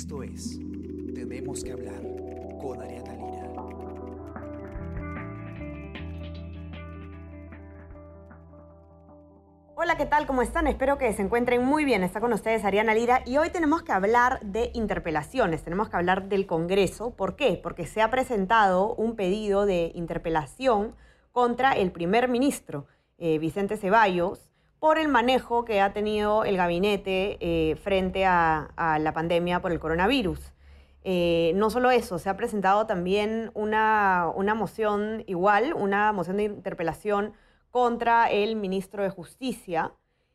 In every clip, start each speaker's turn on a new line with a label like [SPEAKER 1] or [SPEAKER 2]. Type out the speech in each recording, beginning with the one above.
[SPEAKER 1] Esto es Tenemos que hablar con Ariana Lira.
[SPEAKER 2] Hola, ¿qué tal? ¿Cómo están? Espero que se encuentren muy bien. Está con ustedes Ariana Lira y hoy tenemos que hablar de interpelaciones, tenemos que hablar del Congreso. ¿Por qué? Porque se ha presentado un pedido de interpelación contra el primer ministro, eh, Vicente Ceballos, por el manejo que ha tenido el gabinete eh, frente a, la pandemia por el coronavirus. Eh, no solo eso, se ha presentado también una, una, moción igual, una moción de interpelación contra el ministro de Justicia,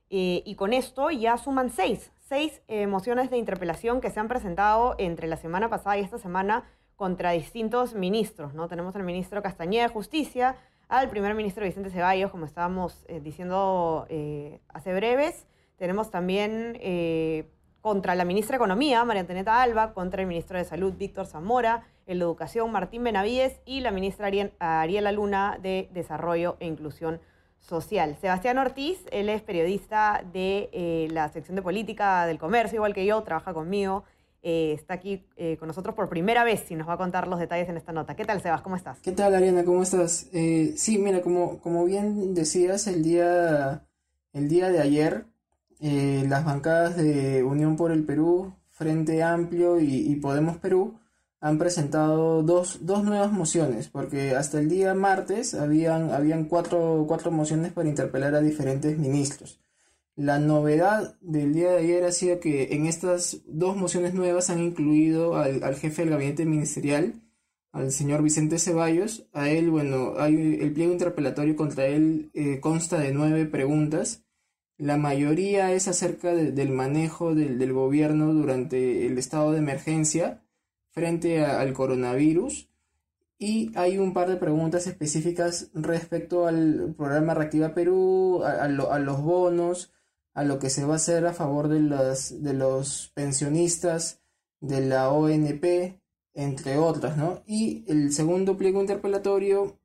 [SPEAKER 2] eh, y con esto ya suman seis, seis eh, mociones de interpelación que se han presentado entre la semana pasada y esta semana contra distintos ministros. ¿no? Tenemos al ministro Castañeda de Justicia, al primer ministro Vicente Ceballos, como estábamos eh, diciendo eh, hace breves. Tenemos también eh, contra la ministra de Economía, María Antonieta Alba, contra el ministro de Salud, Víctor Zamora, el de Educación, Martín Benavides, y la ministra Ariela Luna de Desarrollo e Inclusión Social. Sebastián Ortiz, él es periodista de la sección de política del comercio, igual que yo, trabaja conmigo. Eh, está aquí eh, con nosotros por primera vez y nos va a contar los detalles en esta nota. ¿Qué tal, Sebas? ¿Cómo estás?
[SPEAKER 3] ¿Qué tal, Ariana? ¿Cómo estás? Eh, sí, mira, como, como bien decías, el día, el día de ayer, eh, las bancadas de Unión por el Perú, Frente Amplio y, y Podemos Perú han presentado dos, dos, nuevas mociones, porque hasta el día martes habían, habían cuatro, cuatro mociones para interpelar a diferentes ministros. La novedad del día de ayer ha sido que en estas dos mociones nuevas han incluido al, al, jefe del gabinete ministerial, al señor Vicente Ceballos. A él, bueno, hay el pliego interpelatorio contra él eh, consta de nueve preguntas. La mayoría es acerca de, del manejo del, del, gobierno durante el estado de emergencia frente al coronavirus. Y hay un par de preguntas específicas respecto al programa Reactiva Perú, a, lo, a los bonos, a lo que se va a hacer a favor de los, de los pensionistas, de la ONP, entre otras, ¿no? Y el segundo pliego interpelatorio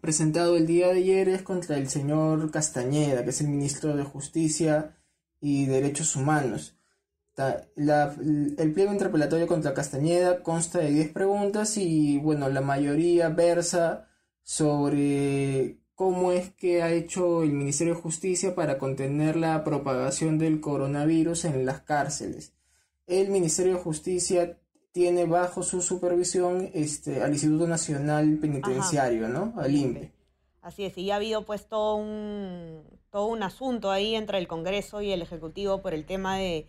[SPEAKER 3] presentado el día de ayer es contra el señor Castañeda, que es el ministro de Justicia y Derechos Humanos. El pliego interpelatorio contra Castañeda consta de 10 preguntas y, bueno, la mayoría versa sobre cómo es que ha hecho el Ministerio de Justicia para contener la propagación del coronavirus en las cárceles. El Ministerio de Justicia tiene bajo su supervisión este, al Instituto Nacional Penitenciario, Ajá. ¿no? Al INPE.
[SPEAKER 2] Así es, y ha habido pues todo un, todo un asunto ahí entre el Congreso y el Ejecutivo por el tema de,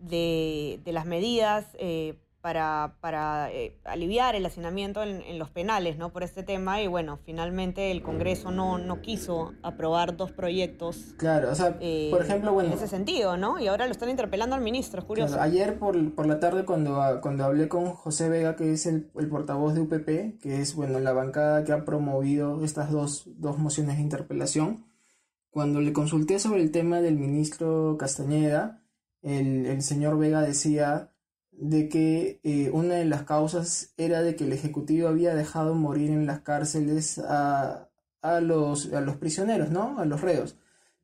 [SPEAKER 2] de, de las medidas eh, para, para eh, aliviar el hacinamiento en, en, los penales, ¿no? Por este tema y bueno, finalmente el Congreso no, no quiso aprobar dos proyectos.
[SPEAKER 3] Claro, o sea, eh, por ejemplo, bueno.
[SPEAKER 2] En ese sentido, ¿no? Y ahora lo están interpelando al ministro, es curioso.
[SPEAKER 3] Claro, ayer por, por la tarde cuando, cuando hablé con José Vega, que es el, el, portavoz de UPP, que es, bueno, la bancada que ha promovido estas dos, dos mociones de interpelación, cuando le consulté sobre el tema del ministro Castañeda, el, el señor Vega decía de que eh, una de las causas era de que el Ejecutivo había dejado morir en las cárceles a, a, los, a los prisioneros, ¿no? A los reos.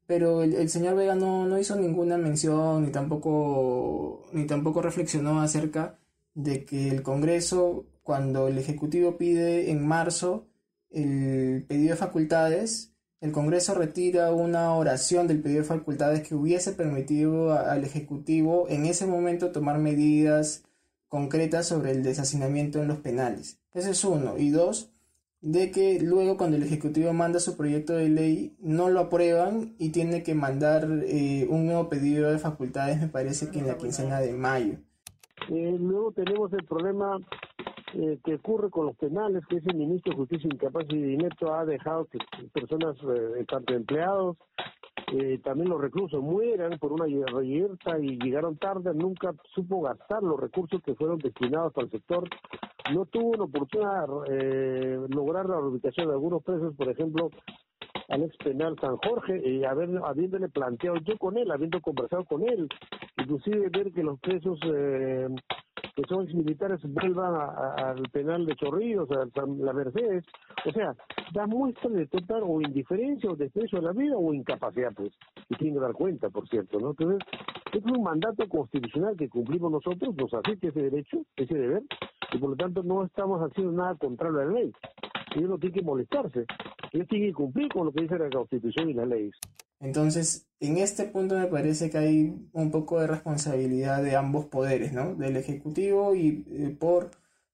[SPEAKER 3] Pero el, el señor Vega no, no, hizo ninguna mención ni tampoco, ni tampoco reflexionó acerca de que el Congreso, cuando el Ejecutivo pide en marzo el pedido de facultades, el Congreso retira una oración del pedido de facultades que hubiese permitido al Ejecutivo en ese momento tomar medidas concretas sobre el deshacinamiento en los penales. Ese es uno. Y dos, de que luego cuando el Ejecutivo manda su proyecto de ley no lo aprueban y tiene que mandar eh, un nuevo pedido de facultades, me parece que en la quincena de mayo.
[SPEAKER 4] Eh, luego tenemos el problema eh, que ocurre con los penales, que ese ministro de Justicia incapaz y inepto ha dejado que personas, eh, tanto empleados, eh, también los reclusos mueran por una reyerta y llegaron tarde, nunca supo gastar los recursos que fueron destinados al sector, no tuvo la oportunidad de eh, lograr la ubicación de algunos presos, por ejemplo, al ex penal San Jorge, y haber, habiéndole planteado yo con él, habiendo conversado con él, inclusive ver que los presos eh, que son militares vuelvan al penal de Chorrillos, a, la Mercedes, o sea, da muestra de total o indiferencia o desprecio a la vida o incapacidad, pues, y tiene que dar cuenta, por cierto, ¿no? Entonces, es un mandato constitucional que cumplimos nosotros, nos asiste ese derecho, ese deber, y por lo tanto no estamos haciendo nada contrario a la ley. Ellos no tienen que molestarse, ellos tienen que cumplir con lo que dice la Constitución y las leyes.
[SPEAKER 3] Entonces, en este punto me parece que hay un poco de responsabilidad de ambos poderes, ¿no? Del Ejecutivo y eh, por,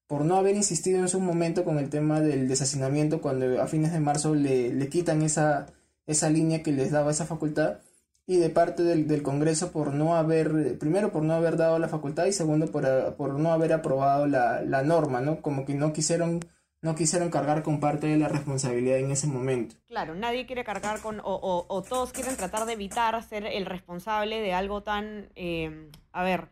[SPEAKER 3] por no haber insistido en su momento con el tema del deshacinamiento cuando a fines de marzo le, le quitan esa, esa línea que les daba esa facultad y de parte del, del, Congreso por no haber, primero por no haber dado la facultad y segundo por, por no haber aprobado la, la norma, ¿no? Como que no quisieron no quisieron cargar con parte de la responsabilidad en ese momento.
[SPEAKER 2] Claro, nadie quiere cargar con, o, todos quieren tratar de evitar ser el responsable de algo tan, eh, a ver,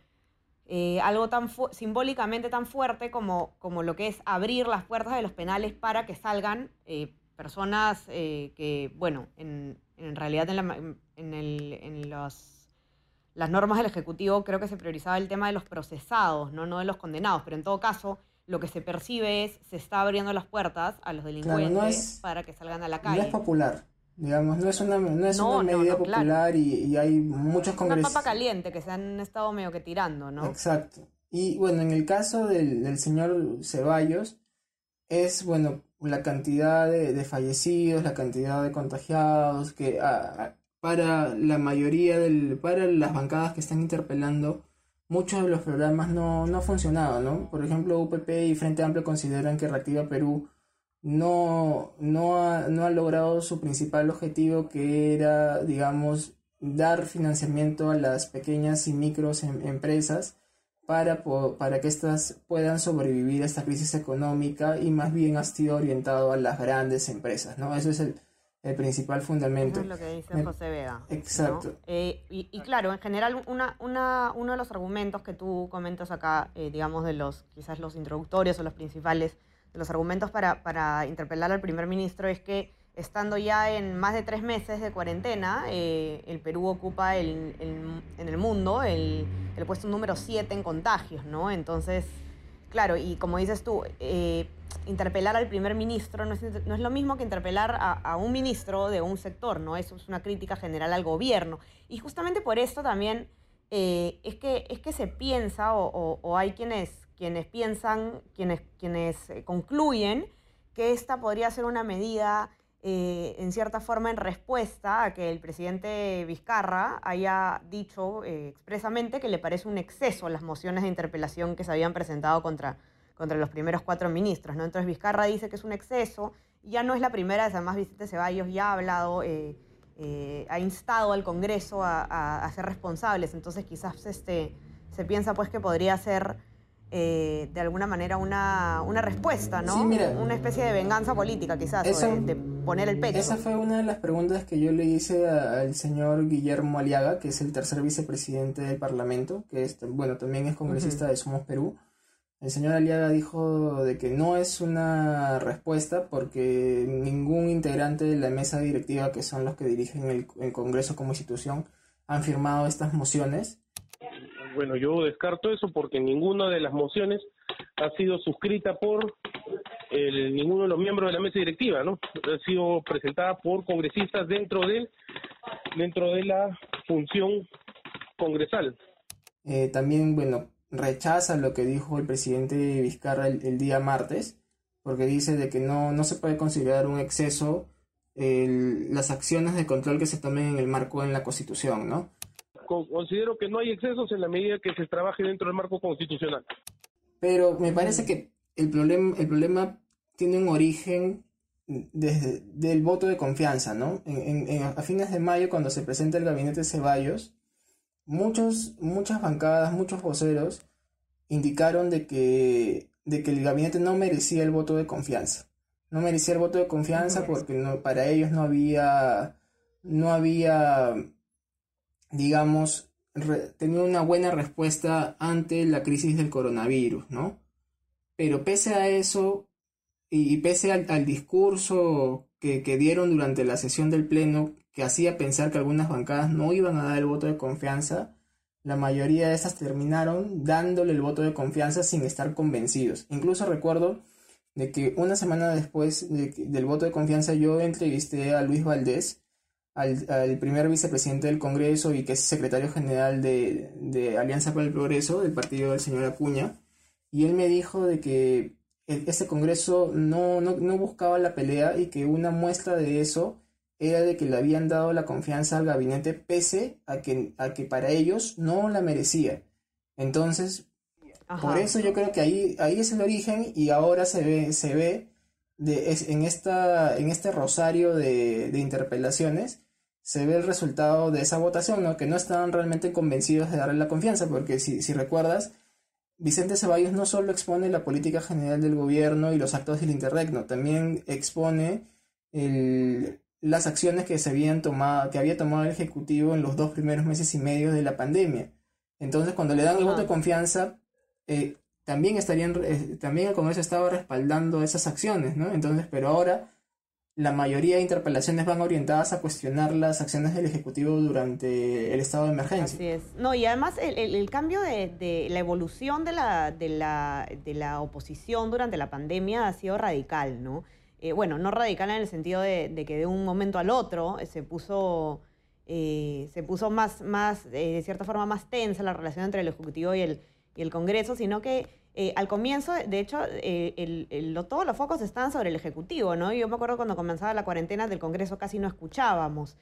[SPEAKER 2] eh, algo tan simbólicamente tan fuerte como, como lo que es abrir las puertas de los penales para que salgan eh, personas que, bueno, en, en realidad en, la, en, el, en los, las normas del Ejecutivo creo que se priorizaba el tema de los procesados, ¿no? no de los condenados, pero en todo caso lo que se percibe es se está abriendo las puertas a los delincuentes para que salgan a la calle.
[SPEAKER 3] No es popular, digamos, no es una, no es una medida popular y, hay muchos congresistas.
[SPEAKER 2] Una papa caliente que se han estado medio que tirando, ¿no?
[SPEAKER 3] Exacto. Y bueno, en el caso del, señor Ceballos, es bueno la cantidad de, fallecidos, la cantidad de contagiados, que para la mayoría del, para las bancadas que están interpelando, muchos de los programas no, no funcionado, ¿no? Por ejemplo, UPP y Frente Amplio consideran que Reactiva Perú no, no, ha, no ha logrado su principal objetivo, que era, digamos, dar financiamiento a las pequeñas y micros em, empresas para, para que éstas puedan sobrevivir a esta crisis económica y más bien ha sido orientado a las grandes empresas, ¿no? Eso es el, el principal fundamento.
[SPEAKER 2] es lo que dice José Vega.
[SPEAKER 3] Exacto.
[SPEAKER 2] Eh, y, claro, en general, una, una, uno de los argumentos que tú comentas acá, eh, digamos, de los quizás los introductorios o los principales, de los argumentos para, para interpelar al primer ministro es que estando ya en más de tres meses de cuarentena, eh, el Perú ocupa el, en el mundo el, el puesto número 7 en contagios, ¿no? Entonces, claro, y como dices tú, interpelar al primer ministro no es, no es lo mismo que interpelar a, un ministro de un sector, ¿no? Es una crítica general al gobierno. Y justamente por esto también eh, es, que, es que se piensa, o, hay quienes, quienes piensan, quienes, quienes eh, concluyen que esta podría ser una medida eh, en cierta forma en respuesta a que el presidente Vizcarra haya dicho expresamente que le parece un exceso las mociones de interpelación que se habían presentado contra contra los primeros cuatro ministros. ¿no? Entonces Vizcarra dice que es un exceso, ya no es la primera vez, además Vicente Ceballos ya ha hablado, eh, eh, ha instado al Congreso a, ser responsables, entonces quizás este, se piensa pues que podría ser eh, de alguna manera una, una respuesta, ¿no? una especie de venganza política quizás, de, poner el pecho.
[SPEAKER 3] Esa fue una de las preguntas que yo le hice al señor Guillermo Aliaga, que es el tercer vicepresidente del Parlamento, que es, bueno, también es congresista de Somos Perú. El señor Aliaga dijo de que no es una respuesta porque ningún integrante de la mesa directiva, que son los que dirigen el, Congreso como institución, han firmado estas mociones.
[SPEAKER 5] Bueno, yo descarto eso porque ninguna de las mociones ha sido suscrita por ninguno de los miembros de la mesa directiva, ¿no? Ha sido presentada por congresistas dentro de dentro de la función congresal.
[SPEAKER 3] Eh, también, bueno, rechaza lo que dijo el presidente Vizcarra el, día martes, porque dice de que no, no se puede considerar un exceso las acciones de control que se tomen en el marco en la Constitución, ¿no?
[SPEAKER 5] Considero que no hay excesos en la medida que se trabaje dentro del marco constitucional.
[SPEAKER 3] Pero me parece que el problema, el problema tiene un origen desde del voto de confianza, ¿no? a fines de mayo, cuando se presenta el gabinete Ceballos, muchos, muchas bancadas, muchos voceros indicaron de que, de que el gabinete no merecía el voto de confianza. No merecía el voto de confianza porque no, para ellos no había, no había, digamos, tenía una buena respuesta ante la crisis del coronavirus, ¿no? Pero pese a eso, y, pese al, discurso que, que dieron durante la sesión del Pleno, que hacía pensar que algunas bancadas no iban a dar el voto de confianza, la mayoría de esas terminaron dándole el voto de confianza sin estar convencidos. Incluso recuerdo de que una semana después del voto de confianza yo entrevisté a Luis Valdés, al, primer vicepresidente del Congreso y que es secretario general de, Alianza para el Progreso del partido del señor Acuña, y él me dijo de que este Congreso no, no, no buscaba la pelea y que una muestra de eso era de que le habían dado la confianza al gabinete pese a que, a que para ellos no la merecía. Entonces, por eso yo creo que ahí, ahí es el origen y ahora se ve, se ve de, en, esta, en este rosario de, de, interpelaciones, se ve el resultado de esa votación, ¿no? que no estaban realmente convencidos de darle la confianza, porque si, si recuerdas, Vicente Ceballos no solo expone la política general del gobierno y los actos del interregno, también expone el, las acciones que se habían tomado, que había tomado el Ejecutivo en los dos primeros meses y medio de la pandemia. Entonces, cuando le dan el voto de confianza, eh, también estarían, eh, también el Congreso estaba respaldando esas acciones, ¿no? Entonces, pero ahora la mayoría de interpelaciones van orientadas a cuestionar las acciones del Ejecutivo durante el estado de emergencia.
[SPEAKER 2] Así es. No, y además el, cambio de, de, la evolución de la, de, la, de la oposición durante la pandemia ha sido radical, ¿no? Eh, bueno, no radical en el sentido de, que de un momento al otro eh, se puso, eh, se puso más, más de cierta forma, más tensa la relación entre el Ejecutivo y el, y el Congreso, sino que al comienzo, de hecho, todos los focos estaban sobre el Ejecutivo, ¿no? Yo me acuerdo cuando comenzaba la cuarentena del Congreso casi no escuchábamos,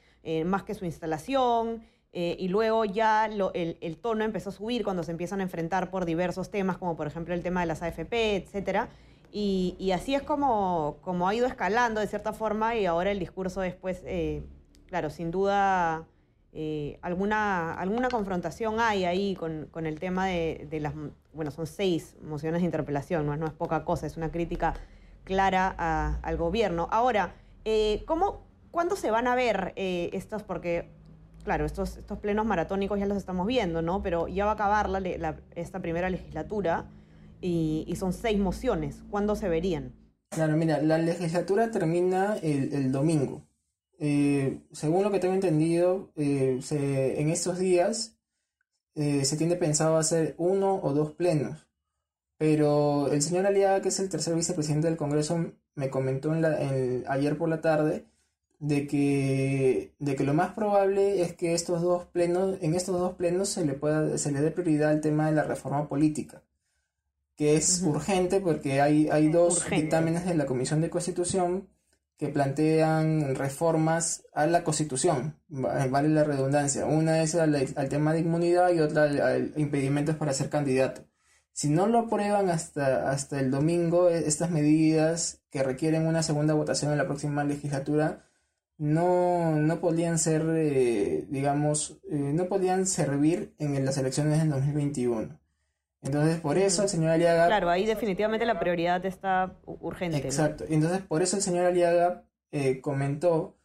[SPEAKER 2] más que su instalación, y luego ya el, tono empezó a subir cuando se empiezan a enfrentar por diversos temas, como por ejemplo el tema de las AFP, etcétera. Y, así es como, como, ha ido escalando de cierta forma y ahora el discurso después, eh, claro, sin duda eh, alguna, alguna confrontación hay ahí con, con el tema de, de, las, bueno, son seis mociones de interpelación, no, no es poca cosa, es una crítica clara al gobierno. Ahora, eh, ¿cómo, ¿cuándo se van a ver estos? Porque, claro, estos, estos plenos maratónicos ya los estamos viendo, ¿no? Pero ya va a acabar la, esta primera legislatura y, son seis mociones. ¿Cuándo se verían?
[SPEAKER 3] Claro, mira, la legislatura termina el, domingo. Eh, según lo que tengo entendido, eh, en estos días eh, se tiene pensado hacer uno o dos plenos. Pero el señor Aliaga, que es el tercer vicepresidente del Congreso, me comentó ayer por la tarde de que, de que lo más probable es que estos dos plenos, en estos dos plenos se le, pueda, se le dé prioridad al tema de la reforma política que es urgente porque hay, hay dos dictámenes de la Comisión de Constitución que plantean reformas a la Constitución, vale la redundancia. Una es al, tema de inmunidad y otra al, impedimentos para ser candidato. Si no lo aprueban hasta, hasta el domingo, e, estas medidas que requieren una segunda votación en la próxima legislatura no, no podían ser, eh, digamos, eh, no podían servir en las elecciones del 2021. Entonces, por eso el señor Aliaga...
[SPEAKER 2] Claro, ahí definitivamente la prioridad está urgente.
[SPEAKER 3] Exacto. Entonces, por eso el señor Aliaga eh, comentó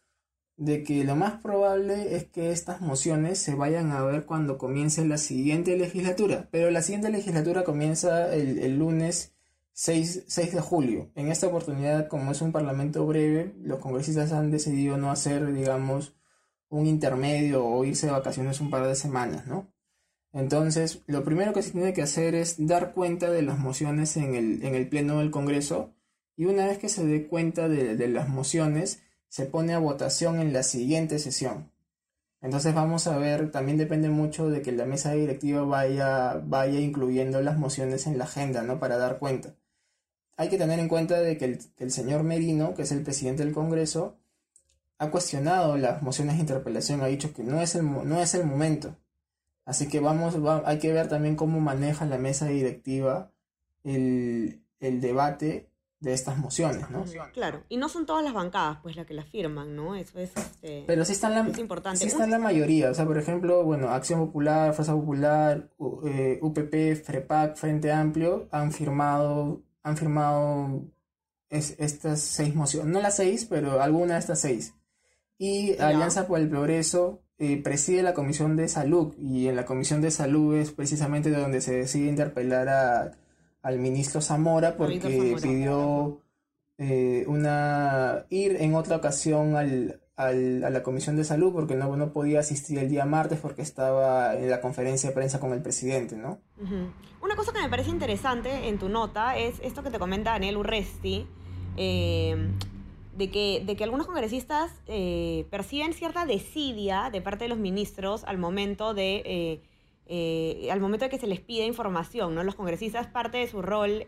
[SPEAKER 3] de que lo más probable es que estas mociones se vayan a ver cuando comience la siguiente legislatura. Pero la siguiente legislatura comienza el, lunes 6, 6, de julio. En esta oportunidad, como es un parlamento breve, los congresistas han decidido no hacer, digamos, un intermedio o irse de vacaciones un par de semanas, ¿no? Entonces, lo primero que se tiene que hacer es dar cuenta de las mociones en el, Pleno del Congreso y una vez que se dé cuenta de, las mociones, se pone a votación en la siguiente sesión. Entonces vamos a ver, también depende mucho de que la mesa directiva vaya, vaya incluyendo las mociones en la agenda, ¿no? Para dar cuenta. Hay que tener en cuenta de que el, el señor Merino, que es el presidente del Congreso, ha cuestionado las mociones de interpelación, ha dicho que no es el, no es el momento. Así que vamos, hay que ver también cómo maneja la mesa directiva el, debate de estas mociones, ¿no?
[SPEAKER 2] Claro, y no son todas las bancadas pues las que las firman, ¿no? Eso es, este,
[SPEAKER 3] Pero sí están la,
[SPEAKER 2] importante.
[SPEAKER 3] Sí están la mayoría, o sea, por ejemplo, bueno, Acción Popular, Fuerza Popular, UPP, eh, FREPAC, Frente Amplio han firmado, han firmado estas seis mociones, no las seis, pero alguna de estas seis. Y Alianza por el Progreso eh, preside la Comisión de Salud y en la Comisión de Salud es precisamente donde se decide interpelar a, al ministro Zamora porque pidió eh, una ir en otra ocasión al, al, a la Comisión de Salud porque no, no podía asistir el día martes porque estaba en la conferencia de prensa con el presidente, ¿no?
[SPEAKER 2] Una cosa que me parece interesante en tu nota es esto que te comenta Daniel Urresti, eh, de, que, de que algunos congresistas eh, perciben cierta desidia de parte de los ministros al momento de... Eh, al momento de que se les pide información, ¿no? Los congresistas, parte de su rol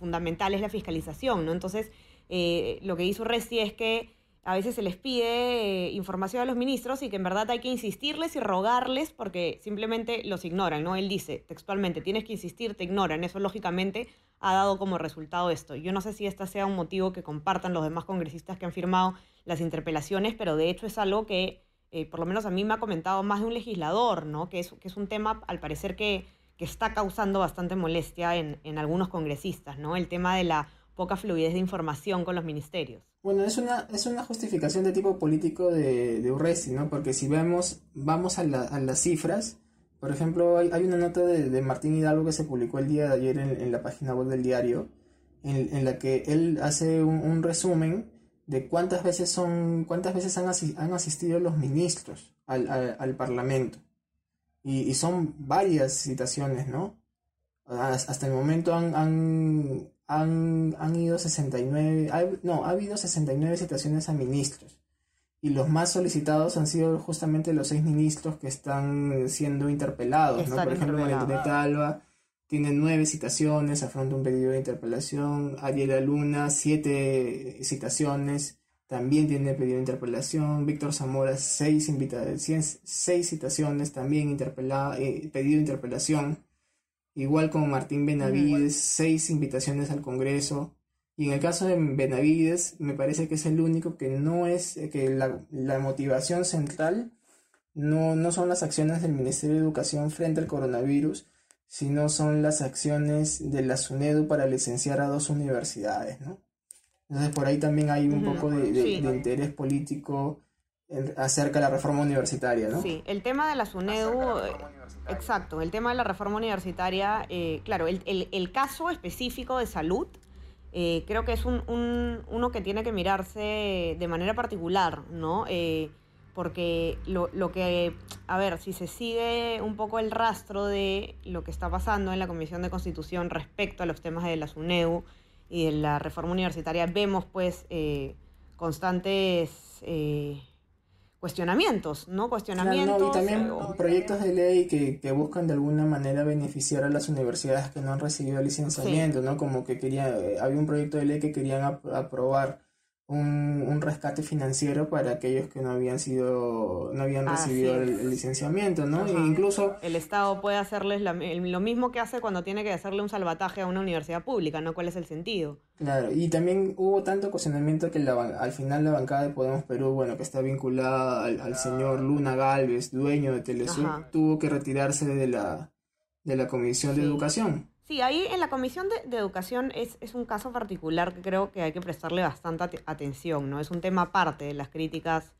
[SPEAKER 2] fundamental es la fiscalización, ¿no? Entonces, lo que hizo Urresti es que a veces se les pide eh, información a los ministros y que en verdad hay que insistirles y rogarles porque simplemente los ignoran, ¿no? Él dice textualmente, tienes que insistir, te ignoran. Eso lógicamente ha dado como resultado esto. Yo no sé si este sea un motivo que compartan los demás congresistas que han firmado las interpelaciones, pero de hecho es algo que eh, por lo menos a mí me ha comentado más de un legislador, ¿no? Que es, que es un tema al parecer que, que está causando bastante molestia en, en algunos congresistas, ¿no? El tema de la poca fluidez de información con los ministerios.
[SPEAKER 3] Bueno, es una, es una justificación de tipo político de, de Urresti, ¿no? Porque si vemos, vamos a, a las cifras, por ejemplo, hay, hay una nota de, de, Martín Hidalgo que se publicó el día de ayer en, en la página web del diario, en, en la que él hace un, un, resumen de cuántas veces son, cuántas veces han, han asistido los ministros al, al, al Parlamento. Y, y, son varias citaciones, ¿no? Hasta el momento han, han, han, han ido 69, no, ha habido 69 citaciones a ministros. Y los más solicitados han sido justamente los seis ministros que están siendo interpelados. ¿no? Por ejemplo, Margarita Alba tiene nueve citaciones, afronta un pedido de interpelación. Ariela Luna, siete citaciones, también tiene pedido de interpelación. Víctor Zamora, seis, seis citaciones, también interpelado, eh, pedido de interpelación. Igual con Martín Benavides, seis invitaciones al Congreso. Y en el caso de Benavides, me parece que es el único que no es, que la, la motivación central no, no son las acciones del Ministerio de Educación frente al coronavirus, sino son las acciones de la SUNEDU para licenciar a dos universidades, ¿no? Entonces por ahí también hay un poco de, de, de, interés político acerca de la reforma universitaria, ¿no?
[SPEAKER 2] Sí, el tema de la SUNEDU, exacto, el tema de la reforma universitaria, eh, claro, el, el, el, caso específico de salud, eh, creo que es un, un, uno que tiene que mirarse de manera particular, ¿no? Eh, porque lo, lo, que, a ver, si se sigue un poco el rastro de lo que está pasando en la Comisión de Constitución respecto a los temas de la SUNEDU y de la reforma universitaria, vemos pues constantes cuestionamientos, ¿no? Cuestionamientos.
[SPEAKER 3] Claro, no, y también o... proyectos de ley que, que, buscan de alguna manera beneficiar a las universidades que no han recibido licenciamiento, sí. ¿no? Como que quería, eh, había un proyecto de ley que querían ap aprobar un, un, rescate financiero para aquellos que no habían sido, no habían recibido el, el, licenciamiento, ¿no? E incluso
[SPEAKER 2] el Estado puede hacerles la, lo mismo que hace cuando tiene que hacerle un salvataje a una universidad pública, ¿no? ¿Cuál es el sentido?
[SPEAKER 3] Claro, y también hubo tanto cuestionamiento que la, al final la bancada de Podemos Perú, bueno, que está vinculada al, al señor Luna Galvez, dueño de Telesur, Ajá. tuvo que retirarse de la, de la Comisión sí. de Educación.
[SPEAKER 2] Sí, ahí en la Comisión de, Educación es, es, un caso particular que creo que hay que prestarle bastante at atención, ¿no? Es un tema aparte de las críticas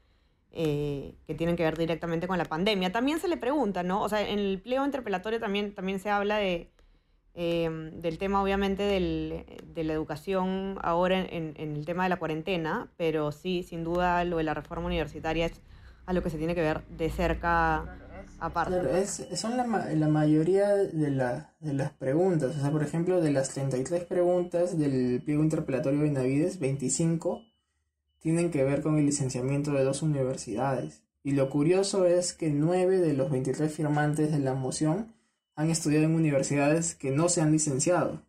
[SPEAKER 2] eh, que tienen que ver directamente con la pandemia. También se le pregunta, ¿no? O sea, en el pliego interpelatorio también, también se habla de, eh, del tema, obviamente, del, de la educación ahora en, en, el tema de la cuarentena, pero sí, sin duda, lo de la reforma universitaria es a lo que se tiene que ver de cerca aparte.
[SPEAKER 3] Claro, es, son la, la mayoría de, la, de, las preguntas. O sea, por ejemplo, de las 33 preguntas del pliego interpelatorio de Navides, 25 tienen que ver con el licenciamiento de dos universidades. Y lo curioso es que 9 de los 23 firmantes de la moción han estudiado en universidades que no se han licenciado,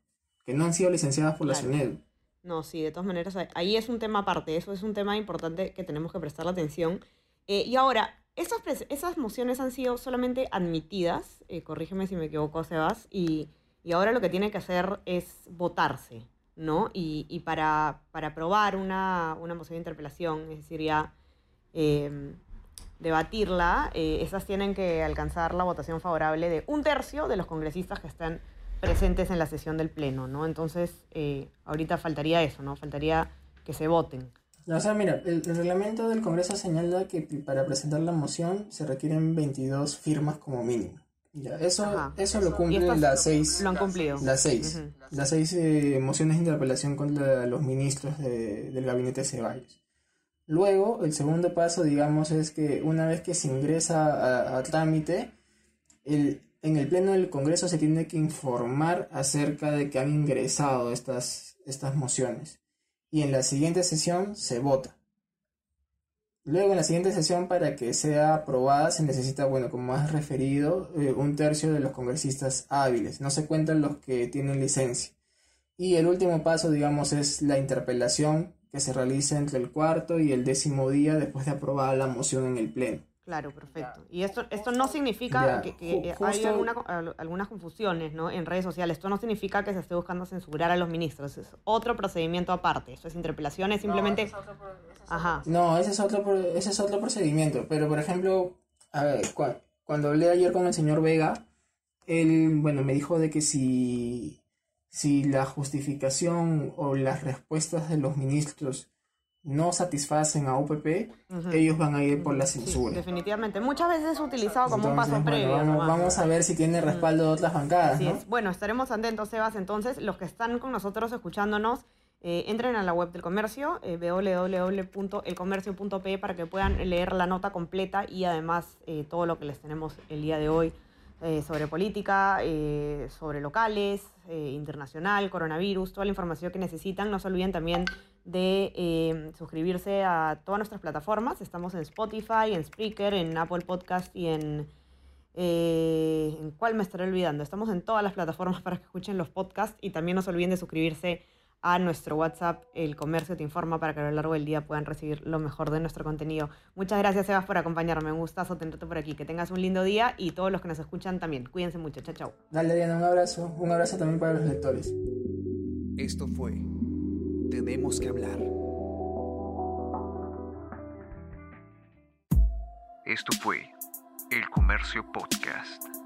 [SPEAKER 3] que no han sido licenciadas por claro. la SUNED.
[SPEAKER 2] No, sí, de todas maneras, ahí es un tema aparte, eso es un tema importante que tenemos que prestar atención. Eh, y ahora, esas, esas mociones han sido solamente admitidas, eh, corrígeme si me equivoco, Sebas, y, y ahora lo que tiene que hacer es votarse, ¿no? Y, y para, para aprobar una, una, moción de interpelación, es decir, ya eh, debatirla, eh, esas tienen que alcanzar la votación favorable de un tercio de los congresistas que están presentes en la sesión del Pleno, ¿no? Entonces, eh, ahorita faltaría eso, ¿no? Faltaría que se voten.
[SPEAKER 3] O sea, mira, el, el, reglamento del Congreso señala que para presentar la moción se requieren 22 firmas como mínimo. Ya, eso,
[SPEAKER 2] Ajá.
[SPEAKER 3] eso lo cumplen las seis.
[SPEAKER 2] Lo han cumplido.
[SPEAKER 3] Las seis. Las seis eh, mociones de interpelación contra los ministros de- del gabinete Ceballos. Luego, el segundo paso, digamos, es que una vez que se ingresa a, a trámite, el, en el Pleno del Congreso se tiene que informar acerca de que han ingresado estas, estas mociones. Y en la siguiente sesión se vota. Luego, en la siguiente sesión, para que sea aprobada, se necesita, bueno, como has referido, eh, un tercio de los congresistas hábiles. No se cuentan los que tienen licencia. Y el último paso, digamos, es la interpelación que se realiza entre el cuarto y el décimo día después de aprobada la moción en el Pleno.
[SPEAKER 2] Claro, perfecto. Y esto, esto no significa que, hay alguna- al- algunas confusiones ¿no? en redes sociales. Esto no significa que se esté buscando censurar a los ministros. Es otro procedimiento aparte. Esto es interpelación, es simplemente... Ajá.
[SPEAKER 3] No, ese es otro, pro- ese es otro procedimiento. Pero, por ejemplo, a ver, cua- cuando hablé ayer con el señor Vega, él, bueno, me dijo de que si, si la justificación o las respuestas de los ministros no satisfacen a UPP,
[SPEAKER 2] Ujú.
[SPEAKER 3] ellos van a ir por la
[SPEAKER 2] Sí,
[SPEAKER 3] censura.
[SPEAKER 2] definitivamente. Muchas veces es utilizado como un paso
[SPEAKER 3] bueno,
[SPEAKER 2] previo.
[SPEAKER 3] vamos, a ver si tiene respaldo de otras bancadas,
[SPEAKER 2] Así
[SPEAKER 3] ¿no?
[SPEAKER 2] es. Bueno, estaremos atentos, Sebas. Entonces, los que están con nosotros escuchándonos, eh, entren a la web del comercio, eh, www.elcomercio.pe, para que puedan leer la nota completa y además eh, todo lo que les tenemos el día de hoy eh, sobre política, eh, sobre locales, eh, internacional, coronavirus, toda la información que necesitan. No se olviden también de eh, suscribirse a todas nuestras plataformas. Estamos en Spotify, en Spreaker, en Apple Podcast y en... ¿En cuál me estaré olvidando? Estamos en todas las plataformas para que escuchen los podcasts y también no se olviden de suscribirse a nuestro WhatsApp, El Comercio Te Informa, para que a lo largo del día puedan recibir lo mejor de nuestro contenido. Muchas gracias, Sebas, por acompañarme. Un gustazo tenerte por aquí. Que tengas un lindo día y todos los que nos escuchan también. Cuídense mucho. Chao, chao.
[SPEAKER 3] Dale, Diana, un abrazo. Un abrazo también para los lectores.
[SPEAKER 1] Esto fue Tenemos que hablar.
[SPEAKER 6] Esto fue El Comercio Podcast.